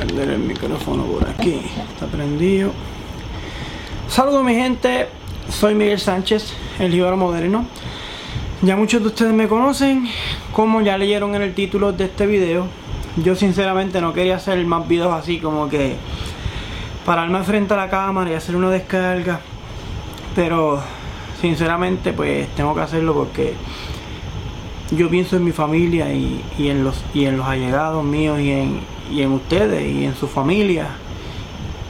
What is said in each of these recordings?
prender el micrófono por aquí. Está prendido. Saludos mi gente, soy Miguel Sánchez, el libro moderno. Ya muchos de ustedes me conocen, como ya leyeron en el título de este video. Yo sinceramente no quería hacer más videos así como que pararme frente a la cámara y hacer una descarga. Pero sinceramente pues tengo que hacerlo porque yo pienso en mi familia y, en, los, y en los allegados míos y en, y en ustedes y en su familia.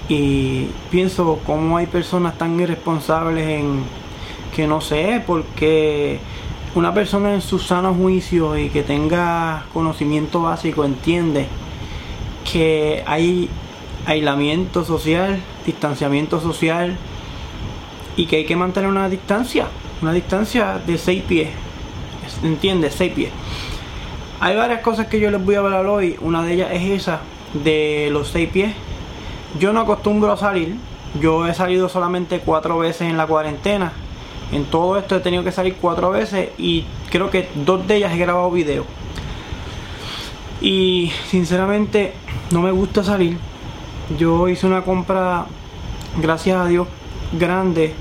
Y pienso cómo hay personas tan irresponsables en que no sé, porque una persona en su sano juicio y que tenga conocimiento básico entiende que hay aislamiento social, distanciamiento social y que hay que mantener una distancia, una distancia de 6 pies, entiende, 6 pies. Hay varias cosas que yo les voy a hablar hoy. Una de ellas es esa de los seis pies. Yo no acostumbro a salir. Yo he salido solamente cuatro veces en la cuarentena. En todo esto he tenido que salir cuatro veces y creo que dos de ellas he grabado video. Y sinceramente no me gusta salir. Yo hice una compra, gracias a Dios, grande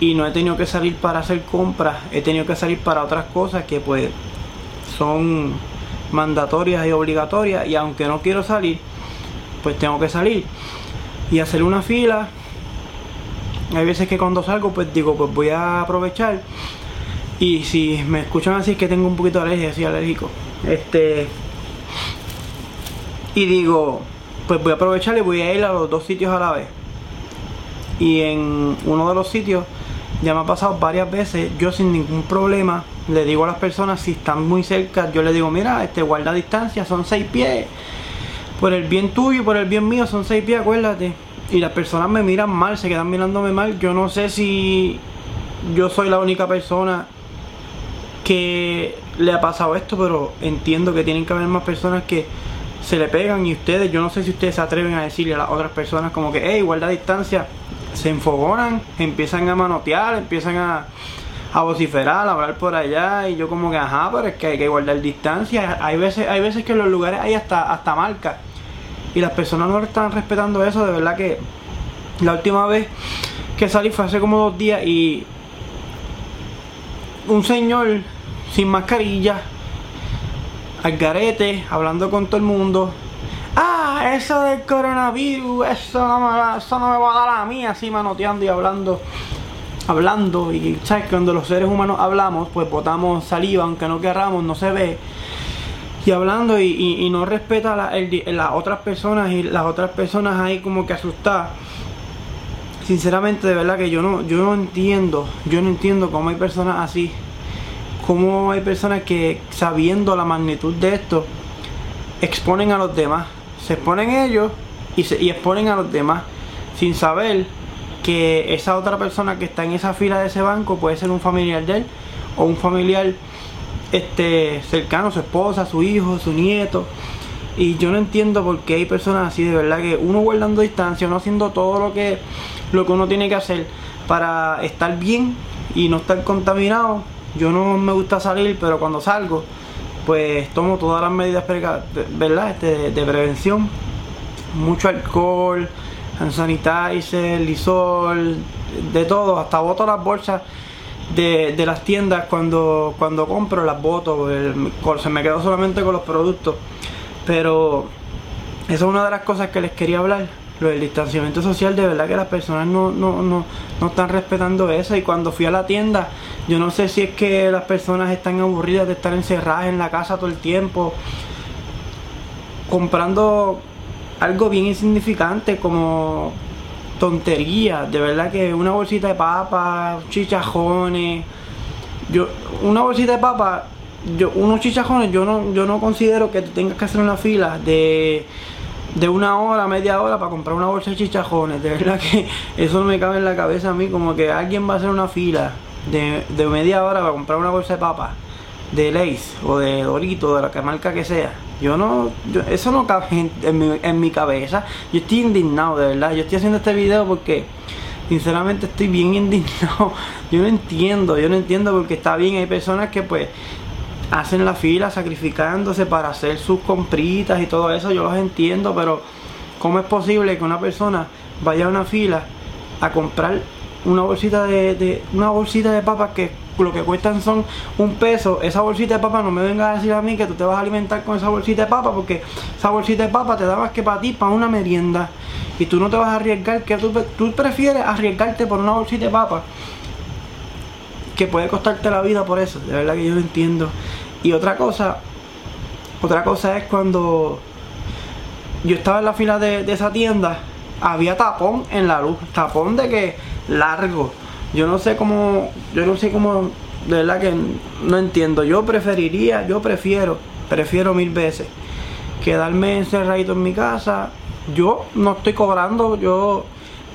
y no he tenido que salir para hacer compras. He tenido que salir para otras cosas que pues son mandatorias y obligatorias y aunque no quiero salir, pues tengo que salir y hacer una fila. Hay veces que cuando salgo, pues digo, pues voy a aprovechar. Y si me escuchan así es que tengo un poquito de alergia, así alérgico. Este. Y digo, pues voy a aprovechar y voy a ir a los dos sitios a la vez. Y en uno de los sitios ya me ha pasado varias veces, yo sin ningún problema le digo a las personas si están muy cerca, yo le digo, mira, este guarda distancia, son seis pies. Por el bien tuyo y por el bien mío son seis pies, acuérdate. Y las personas me miran mal, se quedan mirándome mal. Yo no sé si yo soy la única persona que le ha pasado esto, pero entiendo que tienen que haber más personas que se le pegan y ustedes, yo no sé si ustedes se atreven a decirle a las otras personas como que, hey, guarda distancia, se enfogonan, empiezan a manotear, empiezan a, a vociferar, a hablar por allá y yo como que ajá, pero es que hay que guardar distancia. Hay veces, hay veces que en los lugares hay hasta, hasta marcas y las personas no están respetando eso, de verdad que la última vez que salí fue hace como dos días y un señor sin mascarilla, al garete, hablando con todo el mundo. Ah, eso del coronavirus, eso no me, eso no me va a dar a mí, así manoteando y hablando hablando y sabes cuando los seres humanos hablamos pues botamos saliva aunque no querramos no se ve. Y hablando y, no respeta a las otras personas y las otras personas ahí como que asustadas. Sinceramente de verdad que yo no yo no entiendo yo no entiendo cómo hay personas así. Cómo hay personas que sabiendo la magnitud de esto exponen a los demás. Se exponen ellos y, se, y exponen a los demás sin saber que esa otra persona que está en esa fila de ese banco puede ser un familiar de él o un familiar este cercano, su esposa, su hijo, su nieto. Y yo no entiendo por qué hay personas así, de verdad que uno guardando distancia, uno haciendo todo lo que, lo que uno tiene que hacer para estar bien y no estar contaminado. Yo no me gusta salir, pero cuando salgo, pues tomo todas las medidas ¿verdad? Este, de prevención. Mucho alcohol, sanitizer, lisol, de todo, hasta boto las bolsas de, las tiendas cuando, cuando compro, las boto, se me quedo solamente con los productos. Pero esa es una de las cosas que les quería hablar. Lo del distanciamiento social, de verdad que las personas no, no, no, no están respetando eso. Y cuando fui a la tienda, yo no sé si es que las personas están aburridas de estar encerradas en la casa todo el tiempo, comprando algo bien insignificante como tontería, de verdad que una bolsita de papas, chichajones, yo una bolsita de papas, yo unos chichajones, yo no yo no considero que tengas que hacer una fila de de una hora, media hora para comprar una bolsa de chichajones, de verdad que eso no me cabe en la cabeza a mí como que alguien va a hacer una fila de, de media hora para comprar una bolsa de papas de Lace o de Dorito, de la marca que sea. Yo no, eso no cabe en, mi, cabeza. Yo estoy indignado, de verdad. Yo estoy haciendo este video porque sinceramente estoy bien indignado. Yo no entiendo, yo no entiendo porque está bien. Hay personas que pues hacen la fila sacrificándose para hacer sus compritas y todo eso, yo los entiendo, pero ¿cómo es posible que una persona vaya a una fila a comprar una bolsita de, una bolsita de papas que lo que cuestan son un peso, esa bolsita de papas no me venga a decir a mí que tú te vas a alimentar con esa bolsita de papas porque esa bolsita de papas te da más que para ti, para una merienda y tú no te vas a arriesgar, que tú, tú prefieres arriesgarte por una bolsita de papas que puede costarte la vida por eso, de verdad que yo lo entiendo. Y otra cosa, otra cosa es cuando yo estaba en la fila de, esa tienda, había tapón en la luz, tapón de que largo. Yo no sé cómo, yo no sé cómo, de verdad que no entiendo. Yo preferiría, yo prefiero, prefiero mil veces quedarme encerradito en mi casa. Yo no estoy cobrando, yo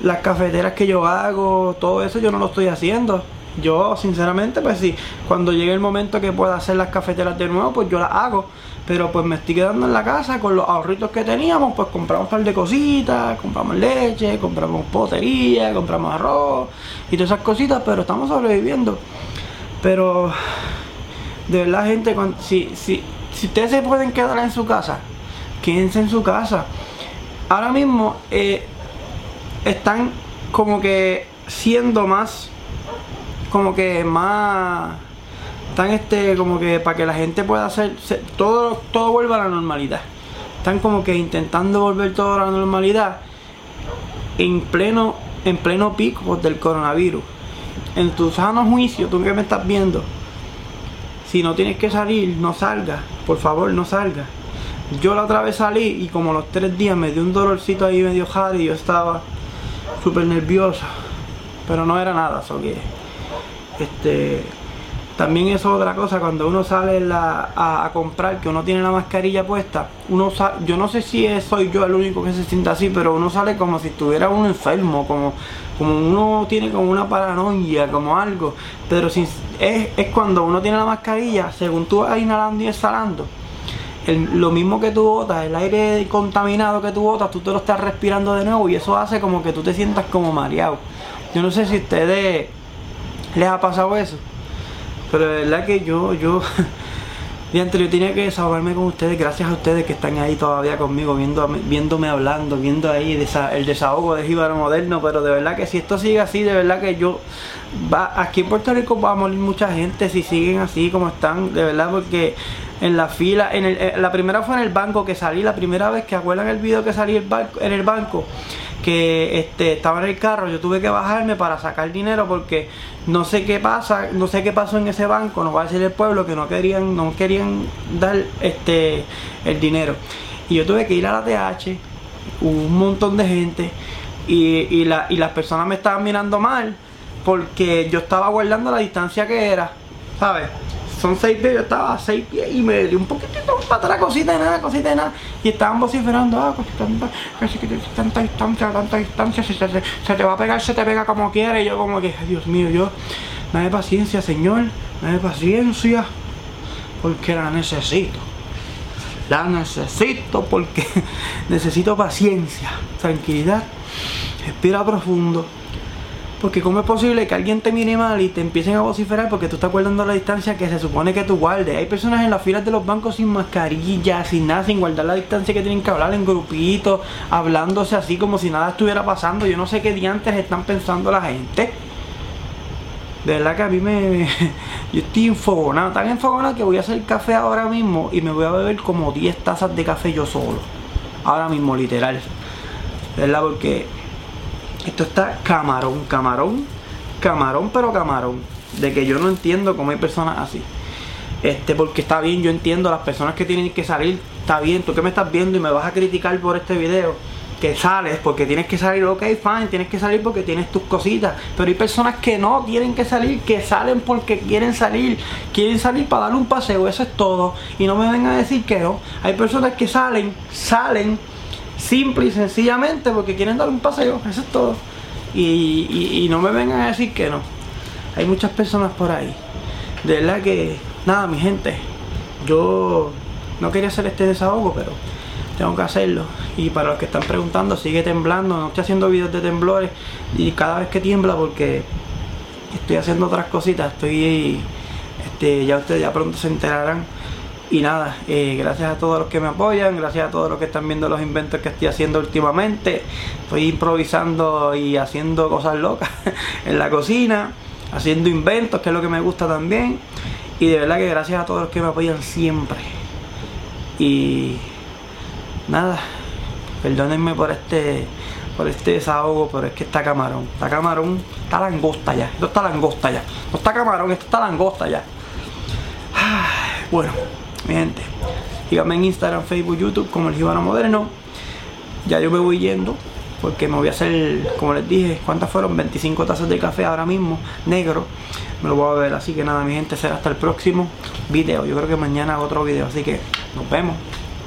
las cafeteras que yo hago, todo eso yo no lo estoy haciendo. Yo, sinceramente, pues sí, cuando llegue el momento que pueda hacer las cafeteras de nuevo, pues yo las hago. Pero pues me estoy quedando en la casa con los ahorritos que teníamos, pues compramos un par de cositas, compramos leche, compramos potería, compramos arroz y todas esas cositas, pero estamos sobreviviendo. Pero, de verdad, gente, si, si, si ustedes se pueden quedar en su casa, quédense en su casa. Ahora mismo eh, están como que siendo más como que más están este como que para que la gente pueda hacer todo todo vuelva a la normalidad. Están como que intentando volver todo a la normalidad en pleno en pleno pico del coronavirus. En tu sano juicio tú que me estás viendo si no tienes que salir no salgas. Por favor no salgas. Yo la otra vez salí y como los tres días me dio un dolorcito ahí medio jade y yo estaba súper nerviosa pero no era nada eso que este, también es otra cosa, cuando uno sale a, comprar, que uno tiene la mascarilla puesta, uno yo no sé si soy yo el único que se sienta así, pero uno sale como si estuviera uno enfermo, como, como uno tiene como una paranoia, como algo. Pero si es, es cuando uno tiene la mascarilla, según tú vas inhalando y exhalando, lo mismo que tú botas, el aire contaminado que tú botas, tú te lo estás respirando de nuevo y eso hace como que tú te sientas como mareado. Yo no sé si ustedes les ha pasado eso. Pero de verdad que yo, yo, antes yo tenía que desahogarme con ustedes, gracias a ustedes que están ahí todavía conmigo, viendo, viéndome hablando, viendo ahí el desahogo de Jíbaro Moderno, pero de verdad que si esto sigue así, de verdad que yo, va, aquí en Puerto Rico va a morir mucha gente si siguen así como están, de verdad, porque en la fila, en el, eh, la primera fue en el banco que salí, la primera vez que acuerdan el video que salí en el banco, que este, estaba en el carro, yo tuve que bajarme para sacar dinero porque no sé qué pasa, no sé qué pasó en ese banco, no va a decir el pueblo que no querían, no querían dar este el dinero. Y yo tuve que ir a la TH, hubo un montón de gente y, y, la, y las personas me estaban mirando mal porque yo estaba guardando la distancia que era, ¿sabes? Son seis pies, yo estaba a seis pies y me dio un poquitito para atrás, cosita de nada, cosita de nada. Y estaban vociferando, ah, pues tanta, distancia, tanta distancia, si se, te va a pegar, se te pega como quiere. Y yo como que, Dios mío, yo, dame paciencia, Señor, dame paciencia, porque la necesito. La necesito porque necesito paciencia, tranquilidad, respira profundo porque cómo es posible que alguien te mire mal y te empiecen a vociferar porque tú estás guardando la distancia que se supone que tú guardes. Hay personas en las filas de los bancos sin mascarilla, sin nada, sin guardar la distancia que tienen que hablar en grupitos, hablándose así como si nada estuviera pasando. Yo no sé qué diantes están pensando la gente. De verdad que a mí me... yo estoy enfogonado, tan enfogonado que voy a hacer café ahora mismo y me voy a beber como 10 tazas de café yo solo. Ahora mismo, literal. De verdad, porque esto está camarón, camarón, camarón, pero camarón. De que yo no entiendo cómo hay personas así. Este, porque está bien, yo entiendo las personas que tienen que salir, está bien, tú que me estás viendo y me vas a criticar por este video, que sales porque tienes que salir, ok, fine, tienes que salir porque tienes tus cositas, pero hay personas que no tienen que salir, que salen porque quieren salir, quieren salir para dar un paseo, eso es todo, y no me vengan a decir que no, hay personas que salen, salen Simple y sencillamente porque quieren dar un paseo, eso es todo. Y, no me vengan a decir que no. Hay muchas personas por ahí. De verdad que, nada, mi gente, yo no quería hacer este desahogo, pero tengo que hacerlo. Y para los que están preguntando, sigue temblando. No estoy haciendo videos de temblores y cada vez que tiembla porque estoy haciendo otras cositas, estoy Este, ya ustedes ya pronto se enterarán. Y nada, eh, gracias a todos los que me apoyan, gracias a todos los que están viendo los inventos que estoy haciendo últimamente. Estoy improvisando y haciendo cosas locas en la cocina, haciendo inventos, que es lo que me gusta también. Y de verdad que gracias a todos los que me apoyan siempre. Y nada, perdónenme por este por este desahogo, pero es que está camarón. Está camarón, está langosta ya. Esto está langosta ya. No está camarón, esto está langosta ya. Bueno, mi gente, síganme en Instagram, Facebook, YouTube como el Gibano Moderno. Ya yo me voy yendo porque me voy a hacer, como les dije, ¿cuántas fueron? 25 tazas de café ahora mismo, negro. Me lo voy a ver, así que nada, mi gente, será hasta el próximo video. Yo creo que mañana otro video, así que nos vemos.